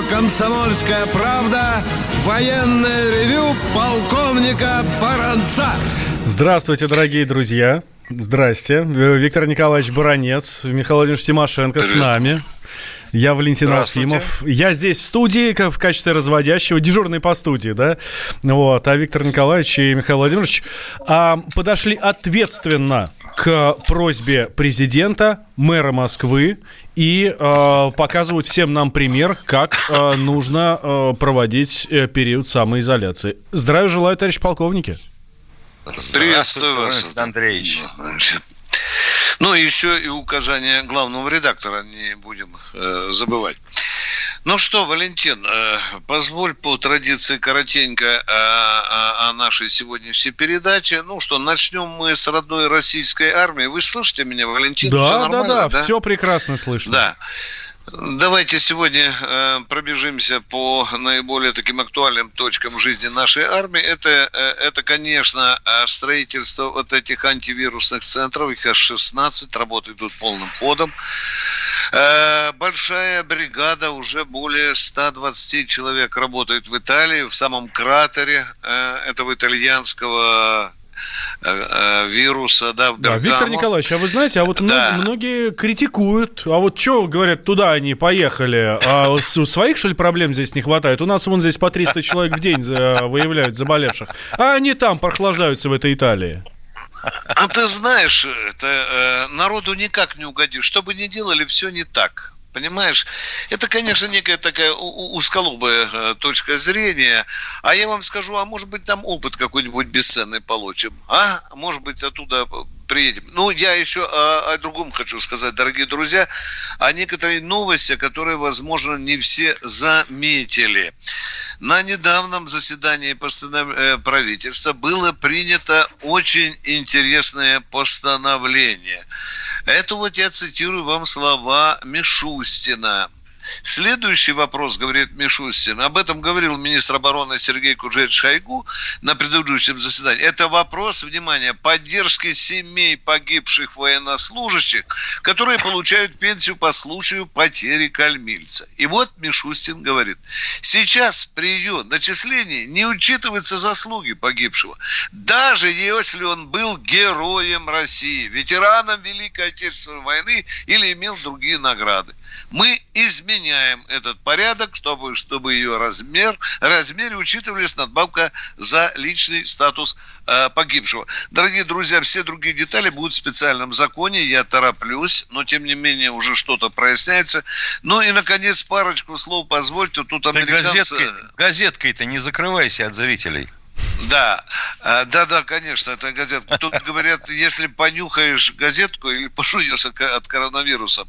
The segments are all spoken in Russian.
радио «Комсомольская правда» военное ревю полковника Баранца. Здравствуйте, дорогие друзья. Здрасте. Виктор Николаевич Баранец, Михаил Владимирович Тимошенко с нами. Я Валентин Алфимов. Я здесь в студии в качестве разводящего, дежурный по студии, да? Вот. А Виктор Николаевич и Михаил Владимирович а, подошли ответственно к просьбе президента, мэра Москвы и э, показывают всем нам пример, как э, нужно э, проводить э, период самоизоляции. Здравия желаю, товарищ полковники. Приветствую вас, Андреевич. Ну, еще и указания главного редактора не будем э, забывать. Ну что, Валентин, э, позволь по традиции коротенько о, о, о нашей сегодняшней передаче. Ну что, начнем мы с родной российской армии. Вы слышите меня, Валентин? Да, да, да, да, все прекрасно слышно. Да. Давайте сегодня э, пробежимся по наиболее таким актуальным точкам жизни нашей армии. Это, э, это, конечно, э, строительство вот этих антивирусных центров. Их аж 16, работают тут полным ходом. Большая бригада, уже более 120 человек работает в Италии, в самом кратере этого итальянского вируса, да, в Да, Виктор Николаевич, а вы знаете, а вот да. многие критикуют, а вот что, говорят, туда они поехали, а у своих, что ли, проблем здесь не хватает? У нас вон здесь по 300 человек в день э, выявляют заболевших, а они там прохлаждаются в этой Италии. А ты знаешь, это, э, народу никак не угодишь. Что бы ни делали, все не так. Понимаешь, это, конечно, некая такая узколобая э, точка зрения. А я вам скажу, а может быть там опыт какой-нибудь бесценный получим? А? Может быть оттуда приедем. Ну, я еще о, о другом хочу сказать, дорогие друзья, о некоторой новости, которые, возможно, не все заметили. На недавнем заседании э, правительства было принято очень интересное постановление. Это вот я цитирую вам слова Мишустина – Следующий вопрос, говорит Мишустин, об этом говорил министр обороны Сергей Куджет Шойгу на предыдущем заседании. Это вопрос, внимание, поддержки семей погибших военнослужащих, которые получают пенсию по случаю потери кальмильца. И вот Мишустин говорит, сейчас при ее начислении не учитываются заслуги погибшего, даже если он был героем России, ветераном Великой Отечественной войны или имел другие награды мы изменяем этот порядок, чтобы, чтобы ее размер, размере учитывались надбавка за личный статус э, погибшего. Дорогие друзья, все другие детали будут в специальном законе, я тороплюсь, но тем не менее уже что-то проясняется. Ну и, наконец, парочку слов позвольте, тут американцы... газеткой, газеткой-то не закрывайся от зрителей. Да, да, да, конечно, это газетка. Тут говорят, если понюхаешь газетку или пожуешь от коронавируса,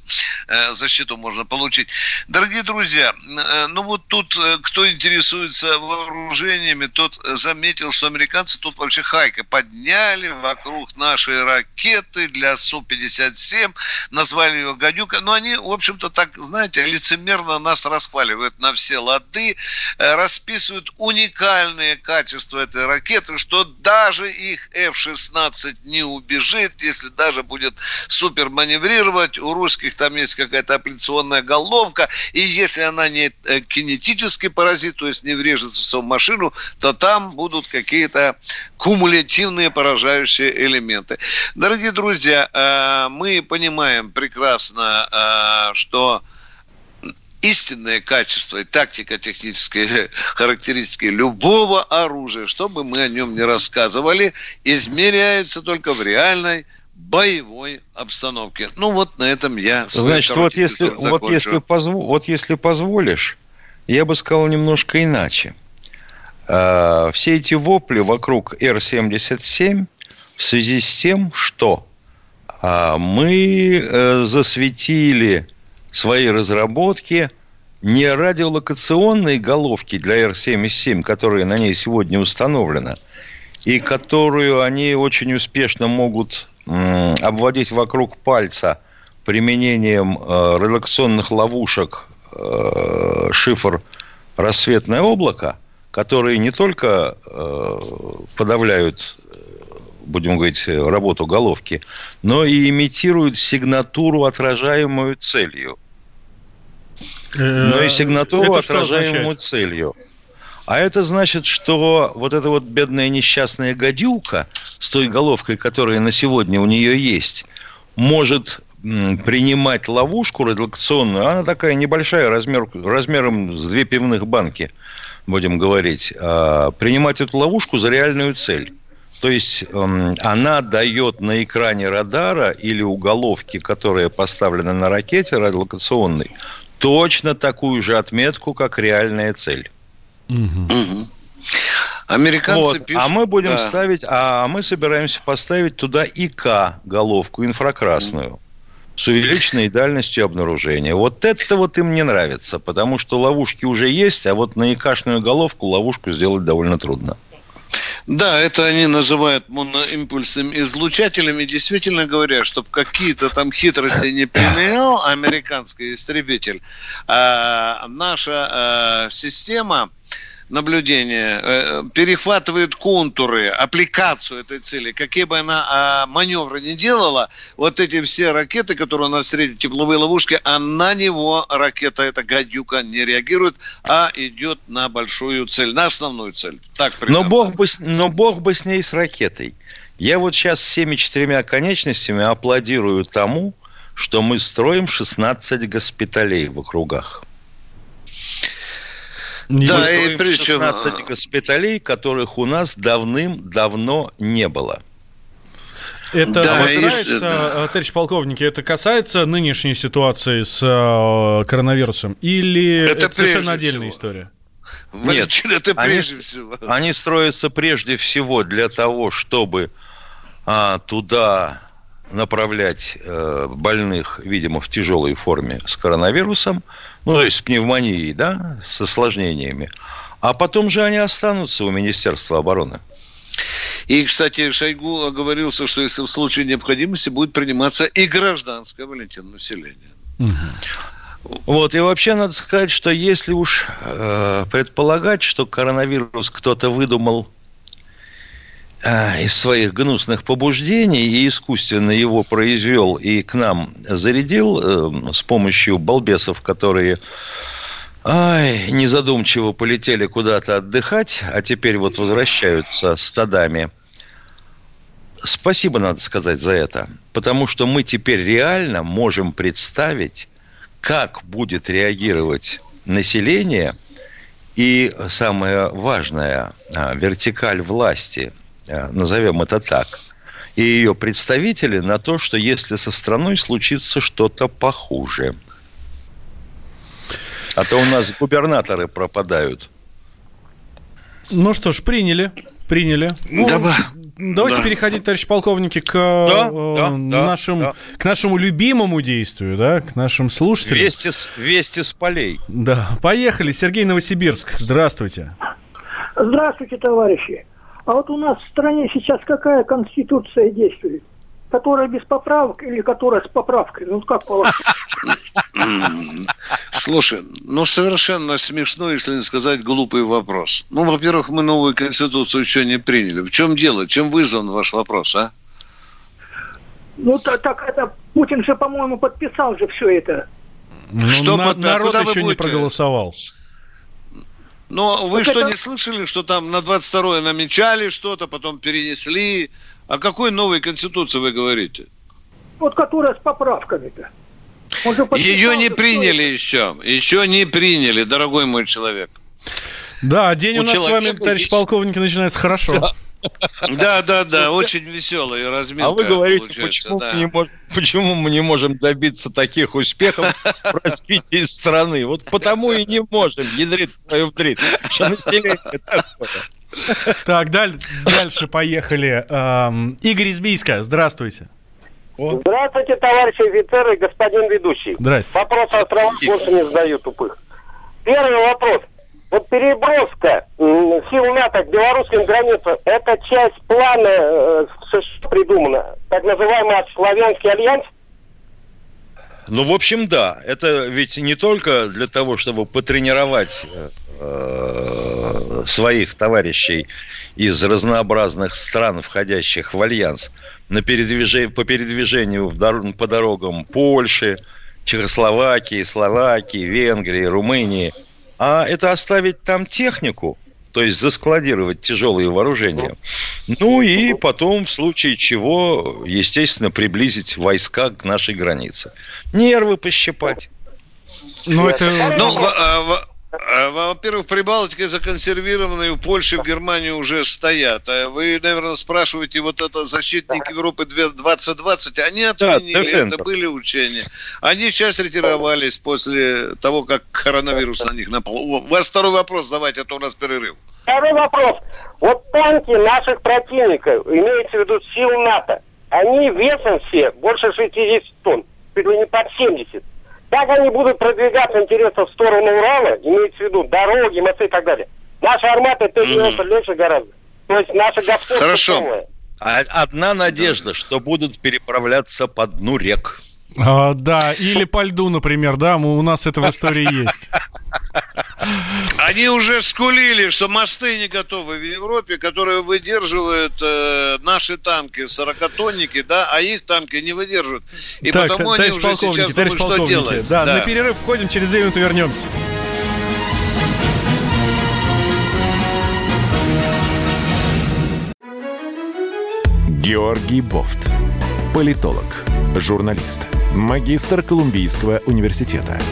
э, защиту можно получить. Дорогие друзья, э, ну вот тут, э, кто интересуется вооружениями, тот заметил, что американцы тут вообще хайка подняли вокруг нашей ракеты для Су-57, назвали ее «Гадюка». Но они, в общем-то, так, знаете, лицемерно нас расхваливают на все лады, расписывают уникальные качества этой ракеты, что даже их F-16 не убежит, если даже будет супер маневрировать. У русских там есть какая-то апелляционная головка, и если она не э, кинетический паразит, то есть не врежется в машину, то там будут какие-то кумулятивные поражающие элементы. Дорогие друзья, э, мы понимаем прекрасно, э, что истинное качество и тактико-технические характеристики любого оружия, чтобы мы о нем не рассказывали, измеряются только в реальной боевой обстановке. Ну вот на этом я. Значит, вот если, вот если, позв... вот если позволишь, я бы сказал немножко иначе. А, все эти вопли вокруг Р-77 в связи с тем, что а, мы э, засветили свои разработки не радиолокационные головки для Р-77, которые на ней сегодня установлены, и которую они очень успешно могут обводить вокруг пальца применением э, релакционных ловушек э, шифр «Рассветное облако», которые не только э, подавляют будем говорить, работу головки, но и имитируют сигнатуру, отражаемую целью. Но и сигнатуру, отражаемую целью. А это значит, что вот эта вот бедная несчастная гадюка с той головкой, которая на сегодня у нее есть, может принимать ловушку радиолокационную. Она такая небольшая, размер, размером с две пивных банки, будем говорить. А, принимать эту ловушку за реальную цель. То есть эм, она дает на экране радара или уголовки, которая поставлена на ракете радиолокационной, точно такую же отметку, как реальная цель. Угу. Американцы вот. пишут... А мы будем да. ставить, а мы собираемся поставить туда ИК головку инфракрасную с увеличенной дальностью обнаружения. Вот это вот им не нравится, потому что ловушки уже есть, а вот на ИКшную головку ловушку сделать довольно трудно. Да, это они называют моноимпульсным излучателем. И действительно говорят, чтобы какие-то там хитрости не применял американский истребитель, а наша а, система наблюдения э, перехватывает контуры, аппликацию этой цели, какие бы она а, маневры не делала, вот эти все ракеты, которые у нас средние тепловые ловушки, а на него ракета, эта гадюка, не реагирует, а идет на большую цель, на основную цель. Так, но, бог бы, но бог бы с ней с ракетой. Я вот сейчас всеми четырьмя конечностями аплодирую тому, что мы строим 16 госпиталей в округах. Да, и причем... 16 госпиталей, которых у нас давным-давно не было. Это да, касается, и... Э, товарищ полковник, это касается нынешней ситуации с э, коронавирусом или это, это совершенно отдельная всего. история? Нет, это прежде они, всего. Они строятся прежде всего для того, чтобы а, туда направлять э, больных, видимо, в тяжелой форме с коронавирусом, ну, то есть с пневмонией, да, с осложнениями. А потом же они останутся у Министерства обороны. И, кстати, Шойгу оговорился, что если в случае необходимости будет приниматься и гражданское, Валентин, население. Угу. Вот, и вообще надо сказать, что если уж э, предполагать, что коронавирус кто-то выдумал из своих гнусных побуждений и искусственно его произвел и к нам зарядил э, с помощью балбесов, которые ай, незадумчиво полетели куда-то отдыхать, а теперь вот возвращаются стадами. Спасибо, надо сказать, за это. Потому что мы теперь реально можем представить, как будет реагировать население и самое важное, а, вертикаль власти – назовем это так, и ее представители на то, что если со страной случится что-то похуже. А то у нас губернаторы пропадают. Ну что ж, приняли. Приняли. Ну, да, давайте да. переходить, товарищ полковники, к, да, э, да, нашим, да. к нашему любимому действию, да, к нашим слушателям. Вести, вести с полей. Да, поехали. Сергей Новосибирск, здравствуйте. Здравствуйте, товарищи. А вот у нас в стране сейчас какая конституция действует? Которая без поправок или которая с поправкой? Ну, как положено? Слушай, ну совершенно смешно, если не сказать глупый вопрос. Ну, во-первых, мы новую конституцию еще не приняли. В чем дело? Чем вызван ваш вопрос, а? Ну, так, так это Путин же, по-моему, подписал же все это. Ну, что на, под... народ Куда еще не проголосовал. Но вы вот что, это... не слышали, что там на 22-е намечали что-то, потом перенесли? О какой новой конституции вы говорите? Вот которая с поправками-то. Ее не приняли еще. Еще не приняли, дорогой мой человек. Да, день у, у нас с вами, товарищ есть... полковник, начинается хорошо. Да. Да, да, да, очень веселый разминка. А вы говорите, почему, да. мы не можем, почему мы не можем добиться таких успехов в развитии страны? Вот потому и не можем, ядрит твою. Что население Так, дальше поехали. Игорь Избийска, здравствуйте. Здравствуйте, товарищи офицеры, господин ведущий. Здравствуйте. Вопрос о островах больше не задаю тупых. Первый вопрос. Вот переброска сил НАТО к белорусским границам, это часть плана э, США придумана, так называемый Славянский альянс? Ну, в общем, да. Это ведь не только для того, чтобы потренировать э, своих товарищей из разнообразных стран, входящих в альянс, на передвижение, по передвижению по дорогам Польши, Чехословакии, Словакии, Венгрии, Румынии, а это оставить там технику, то есть заскладировать тяжелые вооружения. Ну и потом, в случае чего, естественно, приблизить войска к нашей границе. Нервы пощипать. Ну, это... Ну, а, во-первых, Прибалтика законсервированные в Польше, в Германии уже стоят. А вы, наверное, спрашиваете, вот это защитники Европы 2020, они отменили, да, это были учения. Они сейчас ретировались после того, как коронавирус на них напал. У вас второй вопрос давайте, а то у нас перерыв. Второй вопрос. Вот танки наших противников, имеется в виду сил НАТО, они весом все больше 60 тонн, чуть ли не под 70. Как они будут продвигаться, интересно, в сторону Урала, имеется в виду дороги, мосты и так далее. Наша армата Т-90 mm-hmm. легче гораздо. То есть наша господство Хорошо. Новое. А одна надежда, что будут переправляться по дну рек. А, да, или по льду, например, да, мы, у нас это в истории есть. Они уже скулили, что мосты не готовы в Европе, которые выдерживают э, наши танки, сорокатонники, да, а их танки не выдерживают. И так, потому они уже сейчас думают, что делать. Да, да, на перерыв входим, через две минуты вернемся. Георгий Бофт. Политолог, журналист, магистр Колумбийского университета –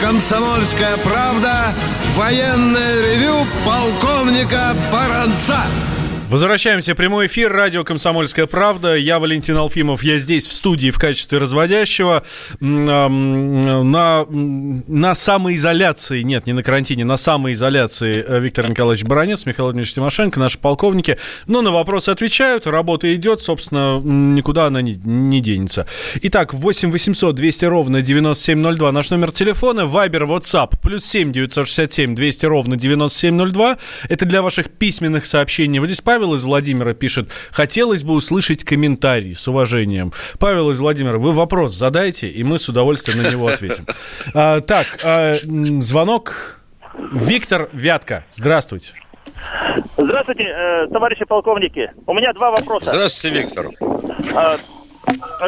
«Комсомольская правда» военное ревю полковника Баранца. Возвращаемся прямой эфир. Радио «Комсомольская правда». Я Валентин Алфимов. Я здесь в студии в качестве разводящего. На, на самоизоляции, нет, не на карантине, на самоизоляции э, Виктор Николаевич Баранец, Михаил Владимирович Тимошенко, наши полковники. Но на вопросы отвечают, работа идет, собственно, никуда она не, не денется. Итак, 8 800 200 ровно 9702 наш номер телефона, Вайбер, WhatsApp, плюс 7 967 200 ровно 9702. Это для ваших письменных сообщений. Вот здесь Павел Павел из Владимира пишет, хотелось бы услышать комментарий с уважением. Павел из Владимира, вы вопрос задайте, и мы с удовольствием на него ответим. А, так, а, звонок. Виктор Вятка, здравствуйте. Здравствуйте, э, товарищи полковники. У меня два вопроса. Здравствуйте, Виктор. А,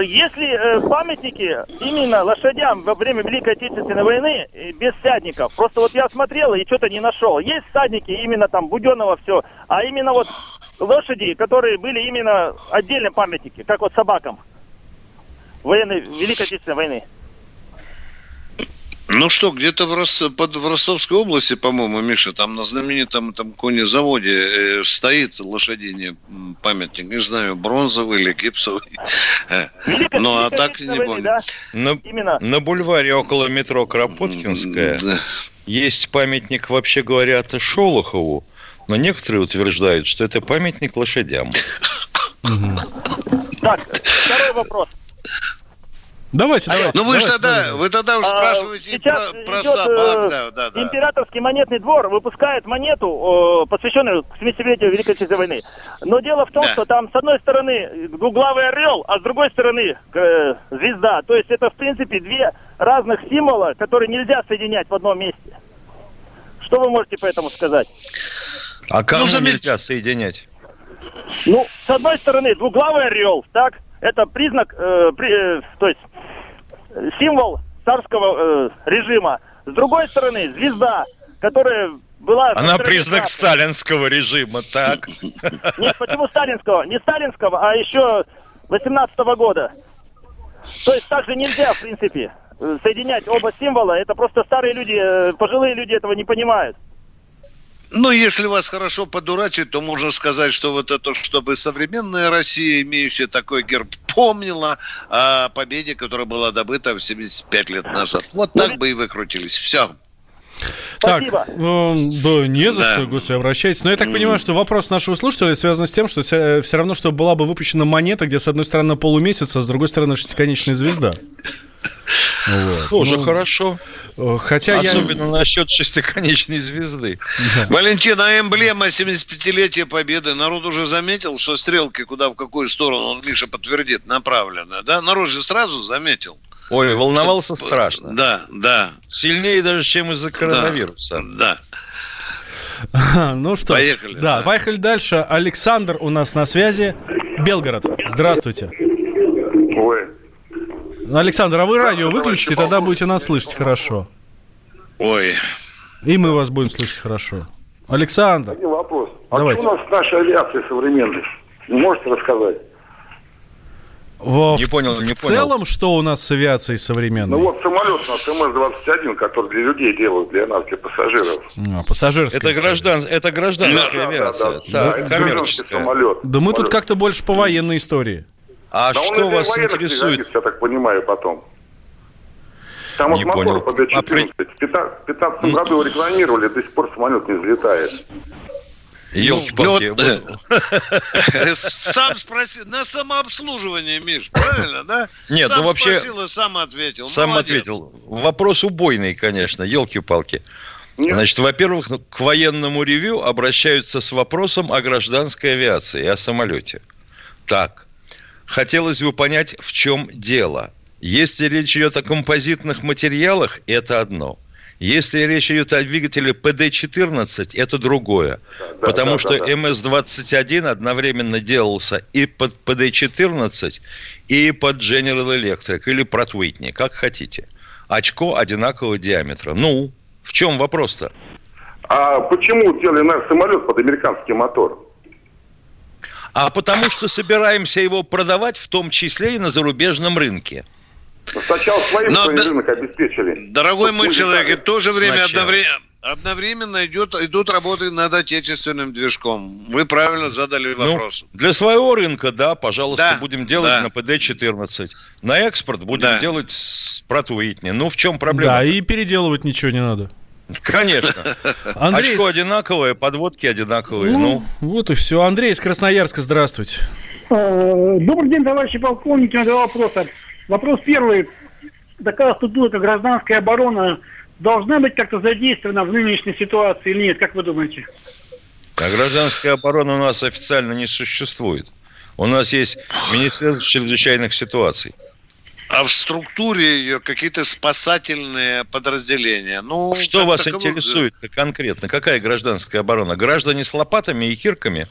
если э, памятники именно лошадям во время Великой Отечественной войны э, без всадников, просто вот я смотрел и что-то не нашел. Есть всадники именно там Буденного все, а именно вот лошади, которые были именно отдельные памятники, как вот собакам военной, Великой Отечественной войны. Ну что, где-то в, Рос... под... в Ростовской области, по-моему, Миша, там на знаменитом там конезаводе э, стоит лошадиный памятник, не знаю, бронзовый или гипсовый. Ну, а так не помню. Да? На, Именно. на бульваре около метро Кропоткинская да. есть памятник, вообще говоря, Шолохову, но некоторые утверждают, что это памятник лошадям. Так, второй вопрос. Давайте, давайте. Ну вы же тогда, вы тогда уж а, спрашиваете про, про собак, э, да, да, да. Императорский монетный двор выпускает монету, посвященную 70-летию Великой Отечественной войны. Но дело в том, да. что там с одной стороны двуглавый орел, а с другой стороны э, звезда. То есть это в принципе две разных символа, которые нельзя соединять в одном месте. Что вы можете по этому сказать? А кому ну, нельзя соединять? Ну, с одной стороны, двуглавый орел, так? Это признак, э, при, э, то есть символ царского э, режима. С другой стороны, звезда, которая была... Она признак сталинского режима, так? Нет, почему сталинского? Не сталинского, а еще 18 -го года. То есть также нельзя, в принципе, соединять оба символа. Это просто старые люди, э, пожилые люди этого не понимают. Ну, если вас хорошо подурачить, то можно сказать, что вот это, чтобы современная Россия, имеющая такой герб, помнила о победе, которая была добыта в 75 лет назад. Вот так бы и выкрутились. Все. Так, э, да, не за да. что, господи, обращайтесь. Но я так понимаю, что вопрос нашего слушателя связан с тем, что все, все равно, что была бы выпущена монета, где с одной стороны полумесяц, а с другой стороны шестиконечная звезда. Вот. Тоже ну, хорошо. Хотя Особенно я... насчет шестиконечной звезды. Да. Валентин, а эмблема 75-летия Победы, народ уже заметил, что стрелки куда, в какую сторону, он, Миша подтвердит, направлены, да? Народ же сразу заметил. Ой, волновался страшно. Да, да. Сильнее даже, чем из-за коронавируса. Да. Ну что, поехали. Да, да, поехали дальше. Александр у нас на связи. Белгород. Здравствуйте. Ой. Александр, а вы радио выключите, тогда будете нас слышать хорошо. Ой. И мы вас будем слышать хорошо. Александр. Один вопрос. А Давайте. что у нас с нашей авиацией современной? можете рассказать? Во, не понял, в, не в понял. целом, что у нас с авиацией современной? Ну вот самолет у нас МС-21, который для людей делают, для нас, для пассажиров. А, пассажирский. Это, граждан, это гражданская да, авиация. Да, да, да, да, коммерческая. Самолет. Да мы тут как-то больше по военной истории. А да что вас интересует? я так понимаю, потом. Там не вот мотор понял. А при... В 2015 ну... году рекламировали, до сих пор самолет не взлетает. Елки-палки. Ну, сам спросил, на самообслуживание, Миш, правильно, да? Нет, ну вообще... спросил и сам ответил. Сам ответил. Вопрос убойный, конечно, елки-палки. Значит, во-первых, ну, к военному ревю обращаются с вопросом о гражданской авиации и о самолете. Так, хотелось бы понять, в чем дело. Если речь идет о композитных материалах, это одно – если речь идет о двигателе ПД-14, это другое. Да, потому да, что да, да. МС-21 одновременно делался и под ПД-14, и под General Electric, или Pratt Whitney, как хотите. Очко одинакового диаметра. Ну, в чем вопрос-то? А почему делали наш самолет под американский мотор? А потому что собираемся его продавать, в том числе и на зарубежном рынке. Сначала своим Но, свой рынок обеспечили. Дорогой мой человек, в то же время одновременно, одновременно идет, идут работы над отечественным движком. Вы правильно задали ну, вопрос. Ну, для своего рынка, да, пожалуйста, да, будем делать да. на ПД-14. На экспорт будем да. делать с Протуитни. Ну, в чем проблема? Да, и переделывать ничего не надо. Конечно. Андрей... Очко одинаковое, подводки одинаковые. Ну, ну, вот и все. Андрей из Красноярска, здравствуйте. Э, добрый день, товарищи полковники. Два вопроса. Вопрос первый. Такая структура, гражданская оборона, должна быть как-то задействована в нынешней ситуации или нет? Как вы думаете? А гражданская оборона у нас официально не существует. У нас есть Министерство чрезвычайных ситуаций. А в структуре ее какие-то спасательные подразделения. Ну, Что вас таково... интересует конкретно? Какая гражданская оборона? Граждане с лопатами и кирками?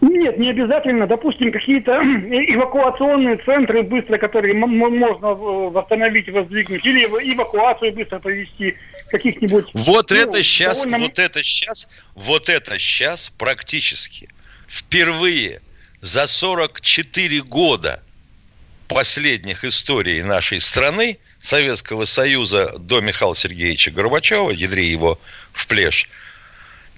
Нет, не обязательно. Допустим, какие-то эвакуационные центры быстро, которые можно восстановить, воздвигнуть, или эвакуацию быстро провести каких-нибудь. Вот ну, это сейчас, довольно... вот это сейчас, вот это сейчас практически впервые за 44 года последних историй нашей страны, Советского Союза до Михаила Сергеевича Горбачева, ядри его в плешь –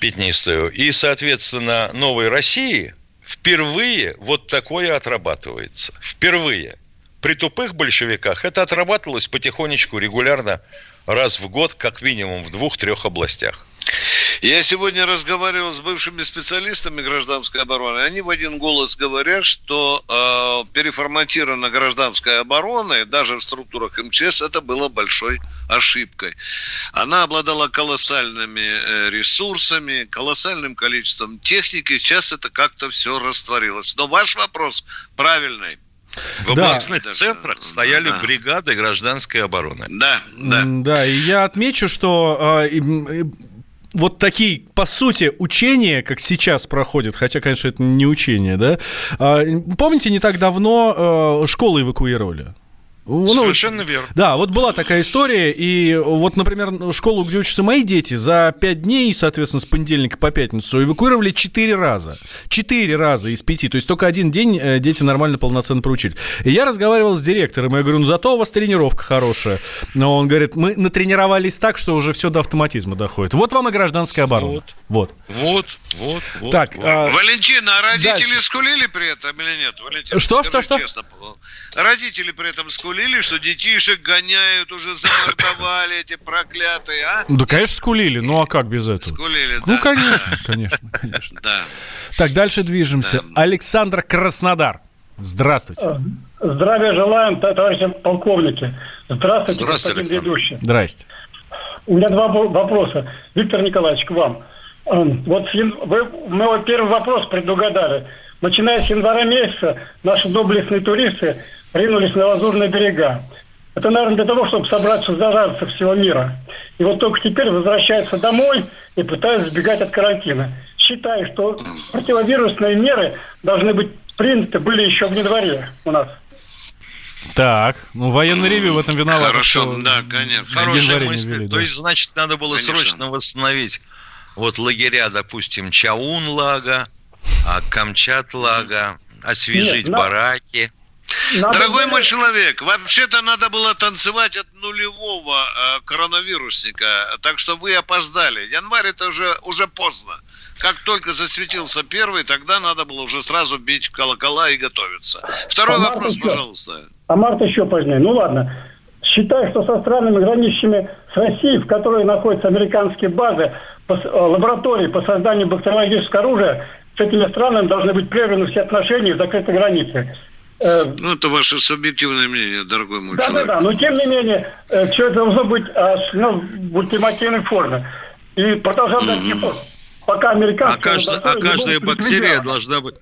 пятнистую. И, соответственно, новой России впервые вот такое отрабатывается. Впервые. При тупых большевиках это отрабатывалось потихонечку, регулярно, раз в год, как минимум в двух-трех областях. Я сегодня разговаривал с бывшими специалистами гражданской обороны. Они в один голос говорят, что э, переформатирована гражданская оборона, даже в структурах МЧС, это было большой ошибкой. Она обладала колоссальными э, ресурсами, колоссальным количеством техники. Сейчас это как-то все растворилось. Но ваш вопрос правильный. В областных да. центрах стояли да. бригады гражданской обороны. Да, да. Да, и я отмечу, что э, вот такие, по сути, учения, как сейчас проходят, хотя, конечно, это не учение, да? А, помните, не так давно э, школы эвакуировали? Ну, Совершенно верно. Да, вот была такая история, и вот, например, школу, где учатся мои дети, за пять дней, соответственно, с понедельника по пятницу эвакуировали четыре раза. Четыре раза из пяти, то есть только один день э, дети нормально, полноценно проучили. И я разговаривал с директором, я говорю, ну зато у вас тренировка хорошая. Но он говорит, мы натренировались так, что уже все до автоматизма доходит. Вот вам и гражданская оборона. Вот. Вот, вот, вот. так, вот. А... Валентина, а родители дальше. скулили при этом или нет? Валентина, что, что, что? Честно. Родители при этом скулили скулили, что детишек гоняют, уже замордовали эти проклятые, а? Да, конечно, скулили. Ну, а как без этого? Скулили, Ну, конечно, конечно, конечно. Да. Так, дальше движемся. Да. Александр Краснодар. Здравствуйте. Здравия желаем, товарищи полковники. Здравствуйте, Здравствуйте господин ведущий. Здрасте. У меня два вопроса. Виктор Николаевич, к вам. Эм, вот вы мой первый вопрос предугадали. Начиная с января месяца наши доблестные туристы ринулись на лазурные берега. Это, наверное, для того, чтобы собраться заразиться всего мира. И вот только теперь возвращаются домой и пытаются сбегать от карантина. Считаю, что противовирусные меры должны быть приняты были еще в январе у нас. Так, ну военный ревю в этом виноват. Хорошо, да, конечно. Хорошая мысль. Вели, да. То есть, значит, надо было конечно. срочно восстановить вот лагеря, допустим, Чаун-Лага, Камчат-Лага, освежить Нет, бараки. Надо Дорогой мой человек, вообще-то надо было танцевать от нулевого э, коронавирусника, так что вы опоздали. Январь это уже, уже поздно. Как только засветился первый, тогда надо было уже сразу бить колокола и готовиться. Второй а вопрос, еще, пожалуйста. А март еще позднее. Ну ладно. Считаю, что со странами, граничащими с Россией, в которой находятся американские базы, э, лаборатории по созданию бактериологического оружия, с этими странами должны быть прерваны все отношения и закрыты границы. Э, ну, это ваше субъективное мнение, дорогой мой да, человек. Да, да, но тем не менее, э, все это должно быть ну, в ультимативной форме. И продолжать mm-hmm. пока американцы... А, каждая, а каждая бактерия должна быть...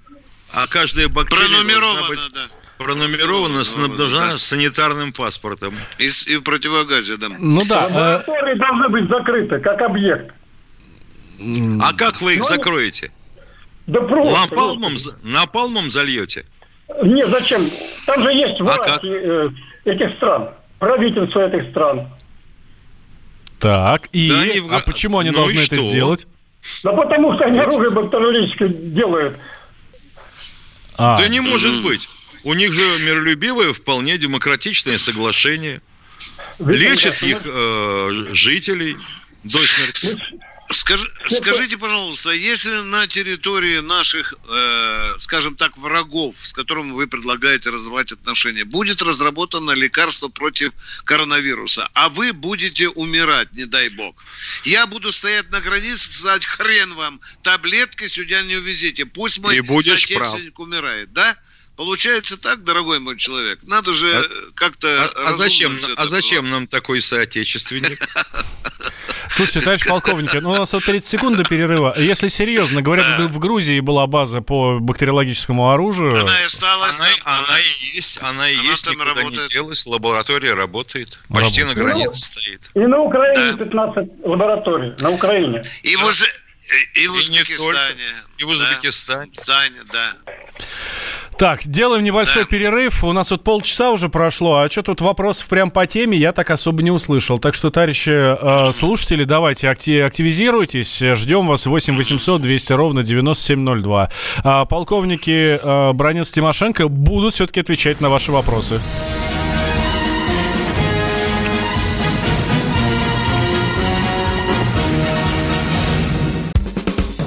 А каждая бактерия Пронумерована, быть да. пронумерована, снабжена да. санитарным паспортом. И, и в противогазе, да. Ну да. Лаборатории э... должны быть закрыты, как объект. А как вы их Но... Ну, закроете? Да просто. Напалмом, напалмом зальете? Нет, зачем? Там же есть власть а э, этих стран, правительство этих стран. Так, и да, они... а почему они ну должны это сделать? Да потому что они оружие бактериологическое делают. А. Да не может быть. У них же миролюбивое, вполне демократичное соглашение. Лечат их э, жителей до смерти. Скажи, скажите, пожалуйста, если на территории наших, э, скажем так, врагов, с которыми вы предлагаете разрывать отношения, будет разработано лекарство против коронавируса, а вы будете умирать, не дай бог. Я буду стоять на границе, сказать, хрен вам, таблетки сюда не увезите, пусть мой соотечественник прав. умирает, да? Получается так, дорогой мой человек. Надо же а, как-то. А, а зачем, а зачем нам такой соотечественник? Слушайте, товарищ полковник, ну у нас вот 30 секунд до перерыва. Если серьезно, говорят, да. в Грузии была база по бактериологическому оружию. Она и осталась. Она, там, она, она и есть, она и она есть, никуда работает. не делась, лаборатория работает. Почти работает. на границе ну, стоит. И на Украине да. 15 лабораторий, на Украине. И, в, и, и в Узбекистане. И в Узбекистане. Да, да. Так, делаем небольшой да. перерыв. У нас вот полчаса уже прошло, а что тут вопросов прям по теме я так особо не услышал. Так что, товарищи э, слушатели, давайте активизируйтесь. Ждем вас 8 800 200 ровно 9702. А полковники э, Бронец Тимошенко будут все-таки отвечать на ваши вопросы.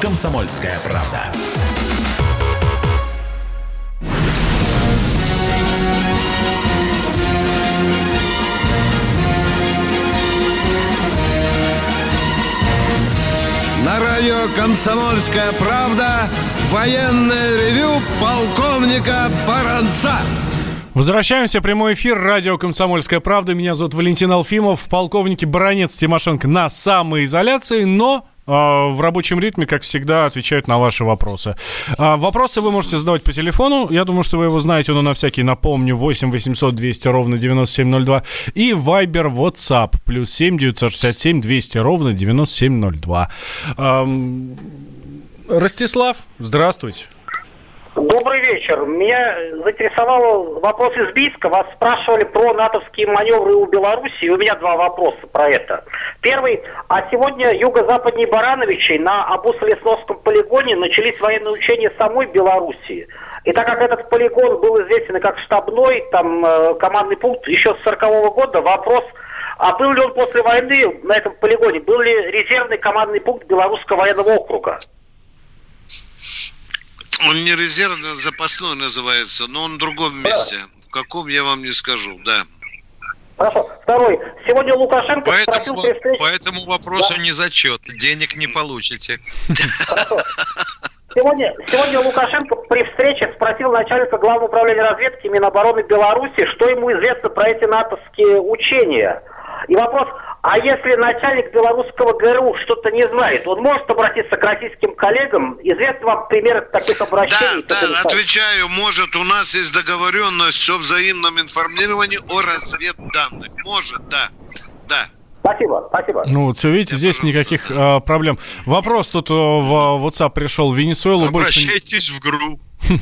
«Комсомольская правда». На радио «Комсомольская правда» военное ревю полковника Баранца. Возвращаемся в прямой эфир. Радио «Комсомольская правда». Меня зовут Валентин Алфимов. Полковники Баранец Тимошенко на самоизоляции, но в рабочем ритме, как всегда, отвечают на ваши вопросы. А, вопросы вы можете задавать по телефону. Я думаю, что вы его знаете, но на всякий напомню. 8 800 200 ровно 9702. И Viber, WhatsApp. Плюс 7 967 200 ровно 9702. Ростислав, здравствуйте. Добрый вечер. Меня заинтересовал вопрос из Бийска. Вас спрашивали про натовские маневры у Беларуси. У меня два вопроса про это. Первый. А сегодня юго-западнее Барановичей на Абусо-Лесновском полигоне начались военные учения самой Белоруссии. И так как этот полигон был известен как штабной, там э, командный пункт еще с 40 года, вопрос, а был ли он после войны на этом полигоне, был ли резервный командный пункт Белорусского военного округа? Он не резервный, запасной называется, но он в другом месте. В каком, я вам не скажу, да. Хорошо. Второй. Сегодня Лукашенко поэтому, спросил при По этому вопросу да. не зачет. Денег не получите. Хорошо. Сегодня, сегодня Лукашенко при встрече спросил начальника Главного управления разведки Минобороны Беларуси, что ему известно про эти натовские учения. И вопрос, а если начальник белорусского ГРУ что-то не знает, он может обратиться к российским коллегам? Известны вам примеры таких обращений? Да, да, отвечаю, может. У нас есть договоренность о взаимном информировании о разведданных. Может, да. Да. Спасибо, спасибо. Ну, вот все, видите, здесь никаких э, проблем. Вопрос тут э, в WhatsApp пришел. В Венесуэлу больше... Обращайтесь в ГРУ.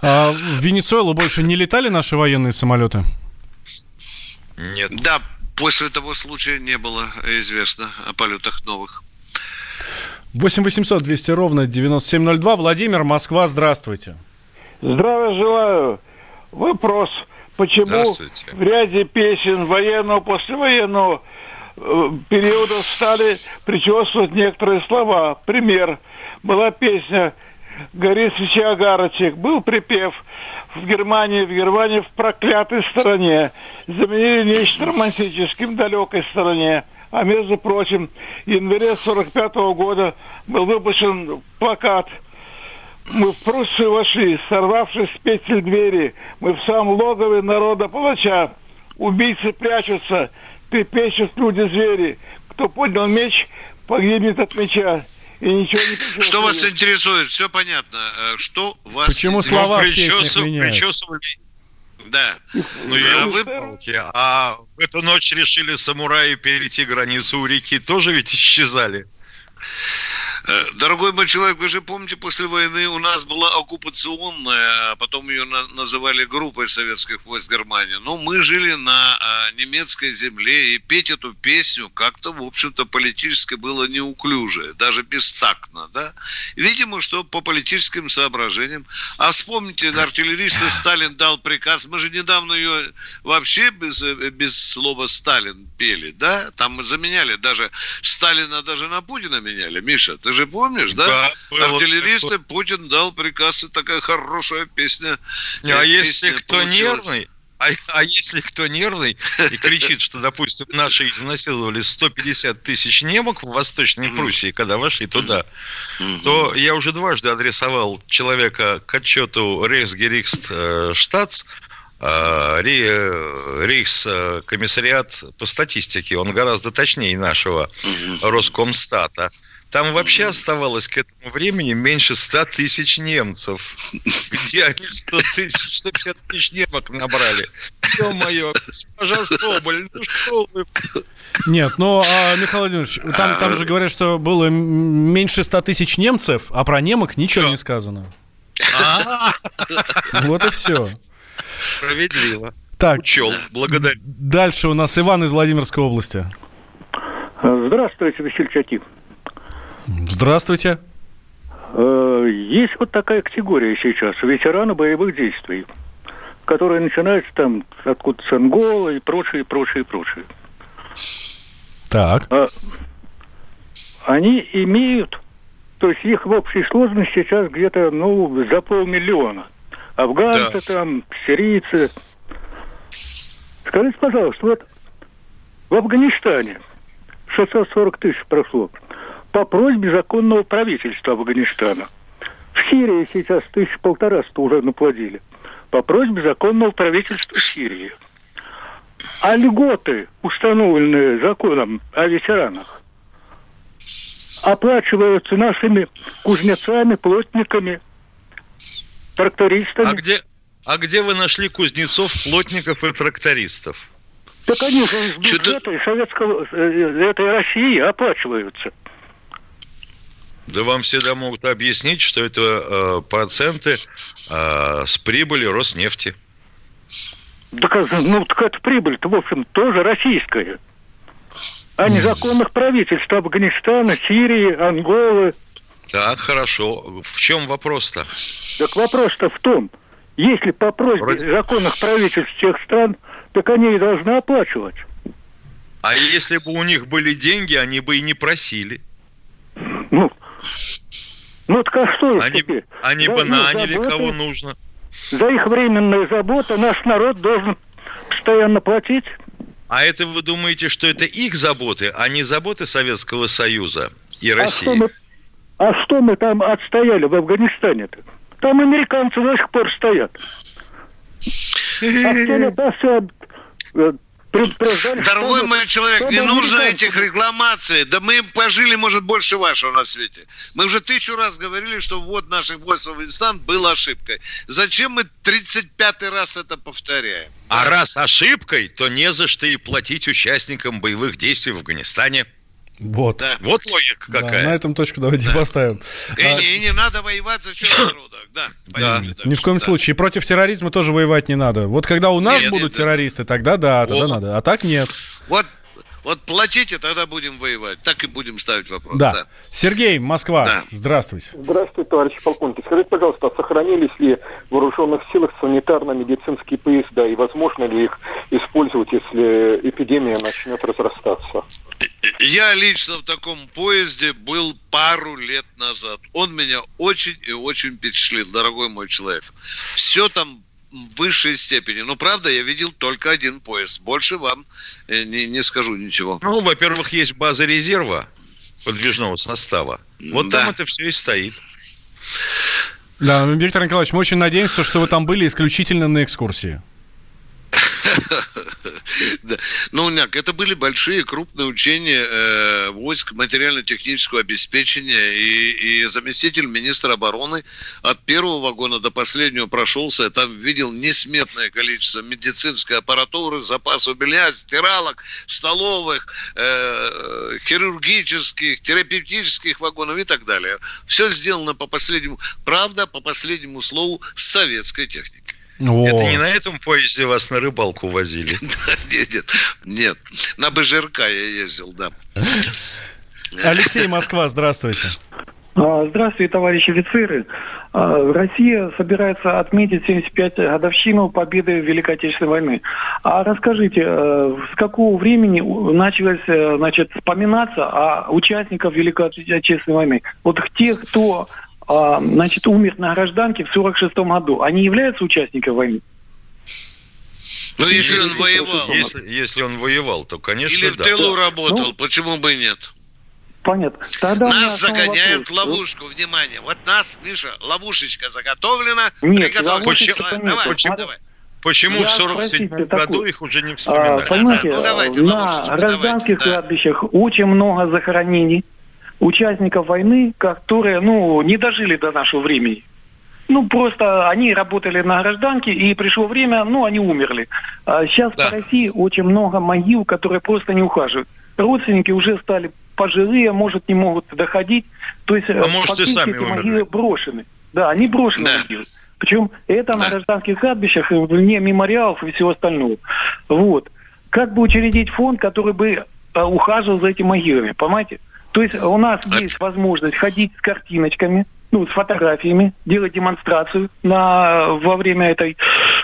А, в Венесуэлу больше не летали наши военные самолеты? Нет. Да, после того случая не было известно о полетах новых. 8 800 200 ровно 9702. Владимир, Москва, здравствуйте. Здравия желаю. Вопрос. Почему в ряде песен военного, послевоенного э, периода стали причесывать некоторые слова? Пример. Была песня «Горит свеча агарочек». Был припев – в Германии, в Германии в проклятой стороне. Заменили нечто романтическим далекой стороне. А между прочим, в январе 45 -го года был выпущен плакат мы в Пруссию вошли, сорвавшись с петель двери. Мы в самом логове народа палача. Убийцы прячутся, трепещут люди-звери. Кто поднял меч, погибнет от меча и ничего не причесывали. Что вас интересует? Все понятно. Э, что вас Почему слова ну, причесыв... причесывали? Да. Ну, я выполнил. А в эту ночь решили самураи перейти границу у реки. Тоже ведь исчезали. Э, дорогой мой человек, вы же помните, после войны у нас была оккупационная, а потом ее называли группой советских войск Германии. Но мы жили на а, немецкой земле, и петь эту песню как-то, в общем-то, политически было неуклюже, даже бестактно, да? Видимо, что по политическим соображениям. А вспомните, артиллеристы Сталин дал приказ, мы же недавно ее вообще без, без слова Сталин пели, да? Там мы заменяли даже, Сталина даже на Путина меняли. Миша, ты же помнишь, да? да Артиллеристы, Путин дал приказ, и такая хорошая песня. Не, а если кто получилась. нервный, а, а если кто нервный и кричит, что, допустим, наши изнасиловали 150 тысяч немок в Восточной Пруссии, когда вошли туда, то я уже дважды адресовал человека к отчету Рейхсгерихстштадтс, э, Рейхскомиссариат по статистике, он гораздо точнее нашего Роскомстата. Там вообще оставалось к этому времени меньше 100 тысяч немцев. Где они 100 тысяч, 150 тысяч немок набрали? Ё-моё, госпожа Соболь, ну что вы... Нет, ну, а, Михаил Владимирович, там, там же говорят, что было меньше 100 тысяч немцев, а про немок ничего не сказано. Вот и все. Справедливо. Так, Учел, благодарю. Дальше у нас Иван из Владимирской области. Здравствуйте, Весельчаки. Здравствуйте. Э, есть вот такая категория сейчас, ветераны боевых действий, которые начинаются там откуда с Ангола и прочее, прочее, прочее. Так. А, они имеют, то есть их в общей сложности сейчас где-то, ну, за полмиллиона. Афганцы да. там, сирийцы. Скажите, пожалуйста, вот в Афганистане 640 тысяч прошло по просьбе законного правительства Афганистана. В Сирии сейчас тысяч полтораста уже наплодили. По просьбе законного правительства Сирии. А льготы, установленные законом о ветеранах, оплачиваются нашими кузнецами, плотниками, трактористами. А где, а где вы нашли кузнецов, плотников и трактористов? Так они же из бюджета Советского, э, этой России оплачиваются. Да вам всегда могут объяснить, что это э, проценты э, с прибыли Роснефти. Так, ну, так это прибыль-то, в общем, тоже российская. А незаконных правительств Афганистана, Сирии, Анголы. Так, хорошо. В чем вопрос-то? Так вопрос-то в том, если по просьбе Вроде... законных правительств тех стран, так они и должны оплачивать. А если бы у них были деньги, они бы и не просили. Ну, ну так а что они, теперь? Они бы наняли заботы, кого нужно. За их временную заботу наш народ должен постоянно платить. А это вы думаете, что это их заботы, а не заботы Советского Союза и России? А что мы, а что мы там отстояли в Афганистане-то? Там американцы до сих пор стоят. А кто на все э, Дорогой мой человек, не нужно этих рекламаций. Да мы пожили, может, больше вашего на свете. Мы уже тысячу раз говорили, что ввод наших войск в Афганистан был ошибкой. Зачем мы 35-й раз это повторяем? А раз ошибкой, то не за что и платить участникам боевых действий в Афганистане. Вот. Да. Вот логика какая. Да, на этом точку давайте да. поставим. И, а... не, и не надо воевать за счет народа. Да, да. Ни в коем да. случае. Против терроризма тоже воевать не надо. Вот когда у нас нет, будут нет, террористы, нет. тогда да, тогда О. надо. А так нет. Вот вот платите, тогда будем воевать. Так и будем ставить вопрос. Да. да. Сергей, Москва. Да. Здравствуйте. Здравствуйте, товарищ полковник. Скажите, пожалуйста, а сохранились ли в вооруженных силах санитарно-медицинские поезда и возможно ли их использовать, если эпидемия начнет разрастаться? Я лично в таком поезде был пару лет назад. Он меня очень и очень впечатлил, дорогой мой человек. Все там в высшей степени. Но, правда, я видел только один поезд. Больше вам э, не, не скажу ничего. Ну, во-первых, есть база резерва подвижного состава. Вот да. там это все и стоит. Да, Виктор Николаевич, мы очень надеемся, что вы там были исключительно на экскурсии. Ну, это были большие, крупные учения э, войск материально-технического обеспечения. И, и заместитель министра обороны от первого вагона до последнего прошелся. Там видел несметное количество медицинской аппаратуры, запасов белья, стиралок, столовых, э, хирургических, терапевтических вагонов и так далее. Все сделано по последнему, правда, по последнему слову, советской техники. О. Это не на этом поезде вас на рыбалку возили? Нет, нет, нет. На БЖРК я ездил, да. Алексей Москва, здравствуйте. А, здравствуйте, товарищи офицеры. А, Россия собирается отметить 75 годовщину победы в Великой Отечественной войны. А расскажите, э, с какого времени началось э, значит, вспоминаться о участниках Великой Отечественной войны? Вот тех, кто значит, умер на гражданке в 46 году, они являются участниками войны? Ну, если, если он воевал. Если, если он воевал, то, конечно, Или да. в тылу работал, ну, почему бы и нет? Понятно. Тогда нас загоняют в ловушку, внимание. Вот нас, Миша, ловушечка заготовлена. Нет, почему, давай, почему, давай. Почему в 47 году их уже не вспоминали? А, понимаете, ну, давайте, на гражданских давайте, кладбищах да. очень много захоронений участников войны, которые, ну, не дожили до нашего времени. Ну, просто они работали на гражданке, и пришло время, ну, они умерли. А сейчас да. по России очень много могил, которые просто не ухаживают. Родственники уже стали пожилые, может, не могут доходить. То есть, а может, и сами эти могилы брошены. Да, они брошены да. могилы. Причем это да. на гражданских кладбищах, вне мемориалов и всего остального. Вот. Как бы учредить фонд, который бы а, ухаживал за этими могилами, понимаете? То есть у нас есть возможность ходить с картиночками, ну, с фотографиями, делать демонстрацию на, во время этой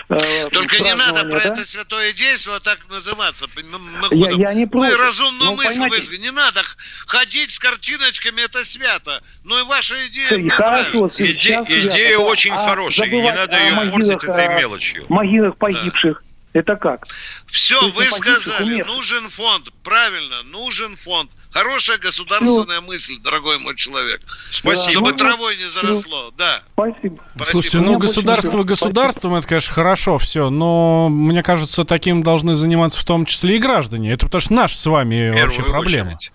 э, Только не надо про да? это святое действие так называться. Мы, я, я не против. Мы разумную ну, мысль высказали. Не надо ходить с картиночками, это свято. Но и ваша идея мне Хорошо, Иде, Идея очень а хорошая, не надо ее портить этой мелочью. могилах погибших. Это как? Все, вы сказали, нужен фонд. Правильно, нужен фонд. Хорошая государственная ну, мысль, дорогой мой человек. Спасибо. Чтобы ну, травой не заросло, да. Спасибо. Слушайте, ну государство государством, это, конечно, хорошо все, но мне кажется, таким должны заниматься в том числе и граждане. Это потому что наша с вами вообще проблема. Очередь.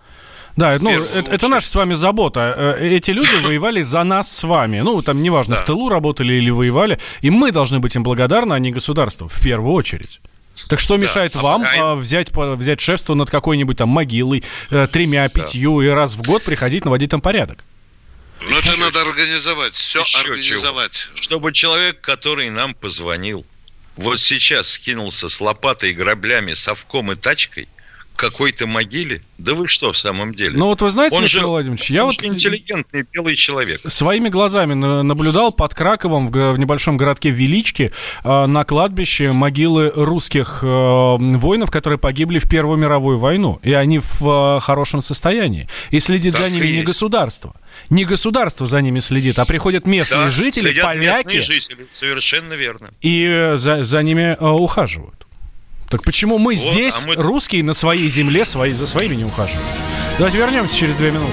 Да, ну, это, это наша с вами забота. Э, эти люди воевали за нас с вами. Ну, там, неважно, да. в тылу работали или воевали. И мы должны быть им благодарны, а не государству, в первую очередь. Так что да. мешает а вам а, взять, взять шефство над какой-нибудь там могилой, э, тремя, пятью, да. и раз в год приходить наводить там порядок? Ну, это надо организовать, все Еще организовать. Чего? Чтобы человек, который нам позвонил, вот сейчас скинулся с лопатой, граблями, совком и тачкой – какой-то могиле? Да вы что в самом деле? Ну вот вы знаете, он Михаил же, Владимирович, я он вот... интеллигентный белый человек. Своими глазами наблюдал под Краковом в, в небольшом городке Велички э, на кладбище могилы русских э, воинов, которые погибли в Первую мировую войну. И они в э, хорошем состоянии. И следит так за ними не есть. государство. Не государство за ними следит, а приходят местные да, жители, поляки. Местные жители, совершенно верно. И э, за, за ними э, ухаживают. Так почему мы вот, здесь, а мы... русские, на своей земле, свои, за своими не ухаживаем? Давайте вернемся через две минуты.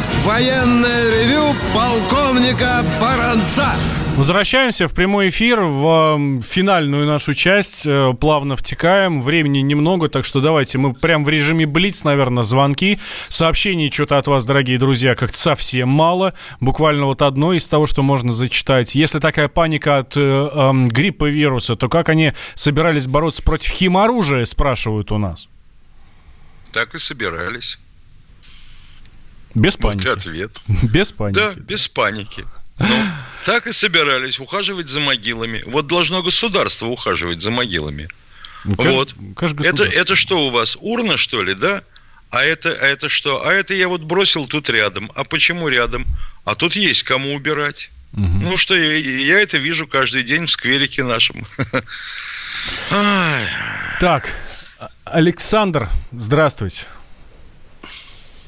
военное ревю полковника Баранца. Возвращаемся в прямой эфир, в финальную нашу часть. Э, плавно втекаем. Времени немного, так что давайте мы прям в режиме Блиц, наверное, звонки. Сообщений что-то от вас, дорогие друзья, как-то совсем мало. Буквально вот одно из того, что можно зачитать. Если такая паника от э, э, гриппа вируса, то как они собирались бороться против химоружия, спрашивают у нас. Так и собирались. Без паники. Вот ответ. Без паники. Да, без паники. Ну, так и собирались ухаживать за могилами. Вот должно государство ухаживать за могилами. Ну, вот. это, это что у вас? Урна, что ли, да? А это, а это что? А это я вот бросил тут рядом. А почему рядом? А тут есть кому убирать. Угу. Ну что, я, я это вижу каждый день в скверике нашем. Так, Александр, здравствуйте.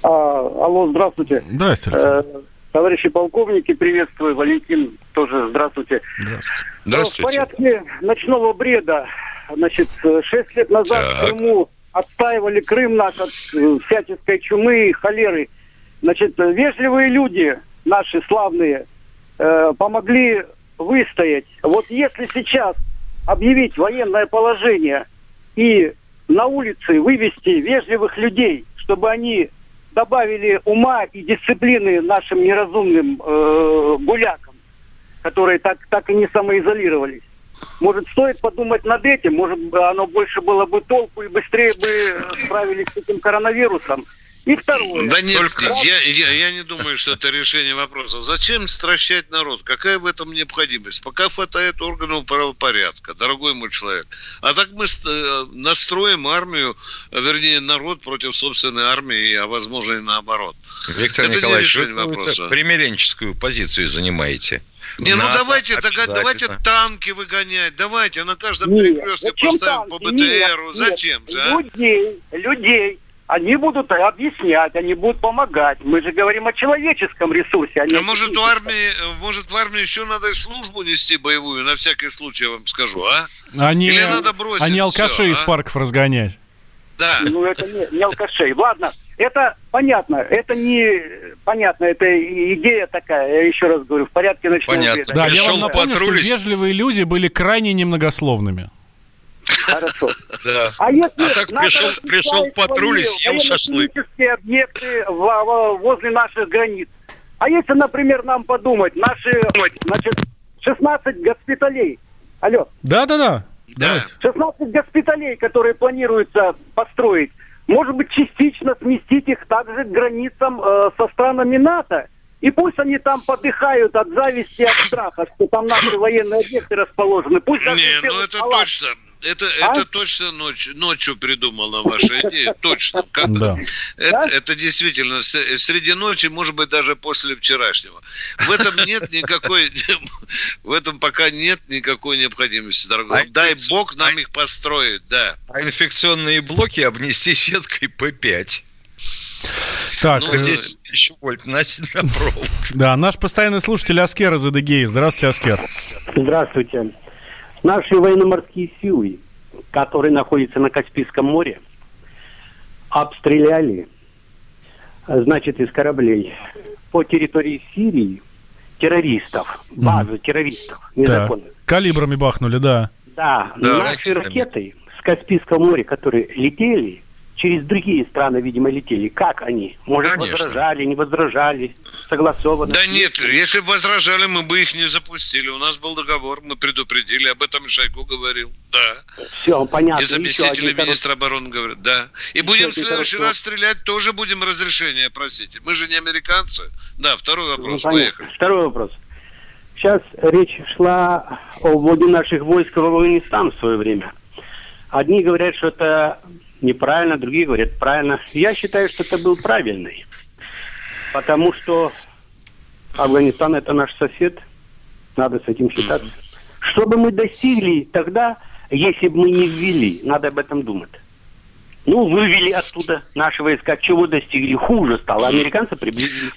А, алло, здравствуйте. Здравствуйте. Э, Товарищи полковники, приветствую. Валентин, тоже здравствуйте. Здравствуйте. Здравствуйте. В порядке ночного бреда, значит, шесть лет назад так. в Крыму отстаивали Крым наш от э, всяческой чумы и холеры. Значит, вежливые люди, наши славные, э, помогли выстоять. Вот если сейчас объявить военное положение и на улице вывести вежливых людей, чтобы они добавили ума и дисциплины нашим неразумным э, гулякам, которые так, так и не самоизолировались. Может, стоит подумать над этим, может, оно больше было бы толку и быстрее бы справились с этим коронавирусом. И второе. Да нет, Только... я, я, я не думаю, что это решение вопроса. Зачем стращать народ? Какая в этом необходимость? Пока хватает органов правопорядка, дорогой мой человек. А так мы э, настроим армию, вернее, народ против собственной армии, а возможно и наоборот. Виктор это Николаевич, вы примиренческую позицию занимаете. Не, ну давайте, тогда, давайте танки выгонять, давайте на каждом перекрестке поставим танки? по БТРу. Нет, Зачем нет. же? А? Людей, людей они будут объяснять, они будут помогать. Мы же говорим о человеческом ресурсе. А, а может, в армии, может, в армии еще надо и службу нести боевую, на всякий случай, я вам скажу, а? Они, Или надо бросить Они алкашей все, из а? парков разгонять. Да. Ну, это не, не алкашей. Ладно, это понятно. Это не понятно. Это идея такая. Я еще раз говорю, в порядке ночного Понятно. Да, я вам напомню, что вежливые люди были крайне немногословными. Хорошо. Да. А если а так пришел, пришел патруль и съел шашлык. объекты возле наших границ. А если, например, нам подумать, наши, значит, 16 госпиталей. Алло. Да-да-да. Да. 16 госпиталей, которые планируется построить, может быть, частично сместить их также к границам э, со странами НАТО. И пусть они там подыхают от зависти, от страха, что там наши военные объекты расположены. Пусть Не, ну это палат. точно. Это, а? это точно ночь, ночью придумала ваша идея, точно. Как, да. это, да? это действительно среди ночи, может быть, даже после вчерашнего. В этом нет никакой, в этом пока нет никакой необходимости, дорогой. А Дай бог нам их построить, да. А инфекционные блоки обнести сеткой П5. Так, ну, 10 э, тысяч вольт на, на провод. Да, наш постоянный слушатель Аскер из Адыгеи. Здравствуйте, Аскер. Здравствуйте. Наши военно-морские силы, которые находятся на Каспийском море, обстреляли, значит, из кораблей по территории Сирии террористов, базу mm. террористов незаконных. Да. Калибрами бахнули, да. Да, да наши ракеты с Каспийского моря, которые летели, через другие страны, видимо, летели. Как они? Может, Конечно. возражали, не возражали, согласованно? Да нет, если бы возражали, мы бы их не запустили. У нас был договор, мы предупредили, об этом Шойгу говорил. Да. Все, понятно. И заместитель министра обороны говорит, да. И будем в следующий раз стрелять, тоже будем разрешение просить. Мы же не американцы. Да, второй ну, вопрос, ну, поехали. Второй вопрос. Сейчас речь шла о вводе наших войск в Афганистан в свое время. Одни говорят, что это неправильно, другие говорят правильно. Я считаю, что это был правильный. Потому что Афганистан это наш сосед. Надо с этим считаться. Что бы мы достигли тогда, если бы мы не ввели? Надо об этом думать. Ну, вывели оттуда наши войска. Чего достигли? Хуже стало. Американцы приблизились.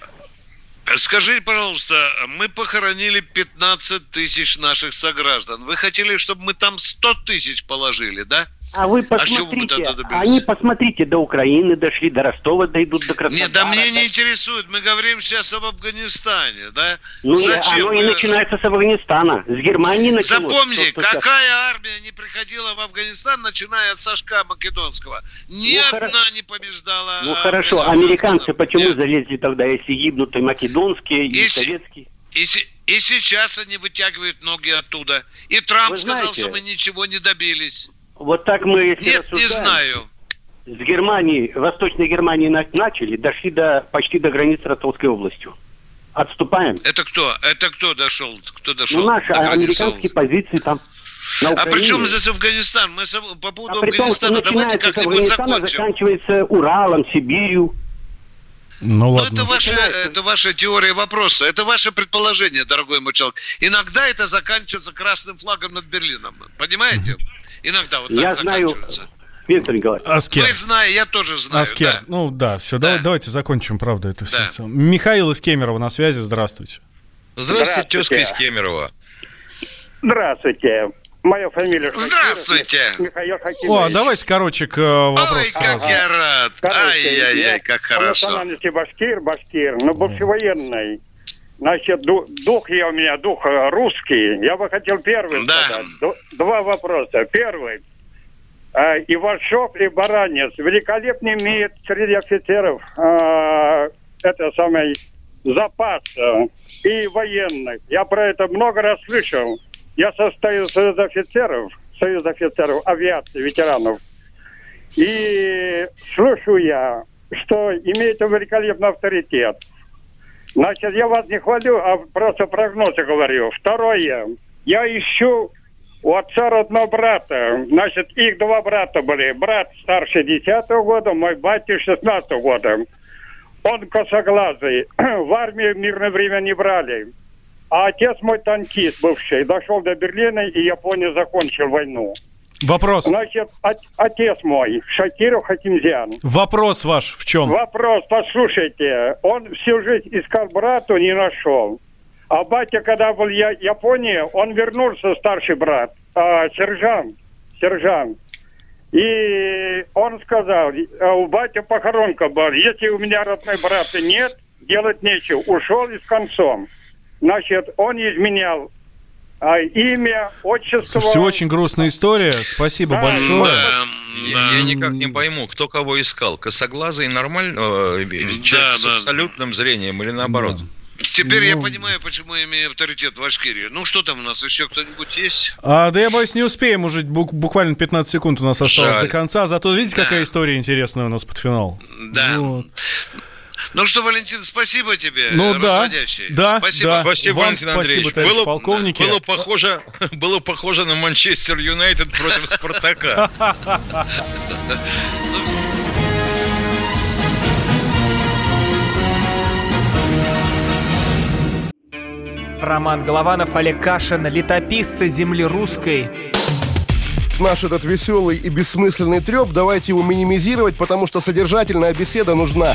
Скажите, пожалуйста, мы похоронили 15 тысяч наших сограждан. Вы хотели, чтобы мы там 100 тысяч положили, да? А вы а посмотрите, а они посмотрите, до Украины дошли, до Ростова дойдут, до Краснодара. Нет, да мне не интересует, мы говорим сейчас об Афганистане, да? Ну, Зачем? оно и начинается с Афганистана, с Германии началось. Запомни, что, что какая сейчас... армия не приходила в Афганистан, начиная от Сашка Македонского? Ни ну, одна хоро... не побеждала. Ну хорошо, американцы почему Нет. залезли тогда, если гибнут и македонские, и, и советские? И, и сейчас они вытягивают ноги оттуда. И Трамп Вы сказал, знаете, что мы ничего не добились. Вот так мы, если Нет, не знаю. С Германии, Восточной Германии начали, дошли до, почти до границы Ростовской областью. Отступаем. Это кто? Это кто дошел? Кто дошел? Ну, наши американские позиции там. На а при чем здесь Афганистан? Мы по поводу а Афганистана давайте как-нибудь закончим. заканчивается Уралом, Сибирью. Ну, ну ладно. Но это ваша, это ваша теория вопроса, это ваше предположение, дорогой мой человек. Иногда это заканчивается красным флагом над Берлином, понимаете? Иногда вот так Я знаю, Виктор Николаевич. Аскер. Вы знаете, я тоже знаю. Аскер. Да. Ну да, все, да. давайте закончим, правда, это все. Да. Михаил из Кемерово на связи, здравствуйте. Здравствуйте, тезка из Кемерово. Здравствуйте. Моя фамилия Здравствуйте. Михаил Хакимович. О, давайте, короче, к э, вопросу. Ой, как я рад. Ай-яй-яй, как хорошо. По национальности башкир, башкир, но бывший военный. Значит, дух я у меня, дух э, русский. Я бы хотел первый да. сказать. Два вопроса. Первый. Э, Ивашов и Баранец великолепно имеют среди офицеров э, это самый запас э, и военных. Я про это много раз слышал. Я состою из Союза офицеров, Союз офицеров авиации, ветеранов. И слышу я, что имеет великолепный авторитет. Значит, я вас не хвалю, а просто прогнозы говорю. Второе. Я ищу у отца родного брата. Значит, их два брата были. Брат старше 10 года, мой батя 16 года. Он косоглазый. В армию в мирное время не брали. А отец мой танкист бывший. Дошел до Берлина и Япония закончил войну. Вопрос. Значит, отец мой, Шакиров Хатимзян. Вопрос ваш в чем? Вопрос, послушайте. Он всю жизнь искал брату, не нашел. А батя, когда был в Японии, он вернулся, старший брат, а, сержант, сержант. И он сказал, «А у батя похоронка была, если у меня родной брата нет, делать нечего. Ушел и с концом. Значит, он изменял а, имя, отчество. Все очень грустная история. Спасибо да, большое. Да, я, я никак не пойму, кто кого искал. Косоглазый нормально, э, человек да, с абсолютным зрением или наоборот? Да. Теперь ну... я понимаю, почему я имею авторитет в Башкирии. Ну, что там у нас? Еще кто-нибудь есть? А, да я боюсь, не успеем уже. Буквально 15 секунд у нас осталось Жаль. до конца. Зато видите, да. какая история интересная у нас под финал. Да. Вот. Ну что, Валентин, спасибо тебе, ну, да, да, спасибо. Да. Спасибо, Вам Валентин Андреевич. Спасибо, было, полковники. Было похоже, было похоже на Манчестер Юнайтед против Спартака. Роман Голованов, Олег Кашин, летописцы земли русской. Наш этот веселый и бессмысленный треп, давайте его минимизировать, потому что содержательная беседа нужна.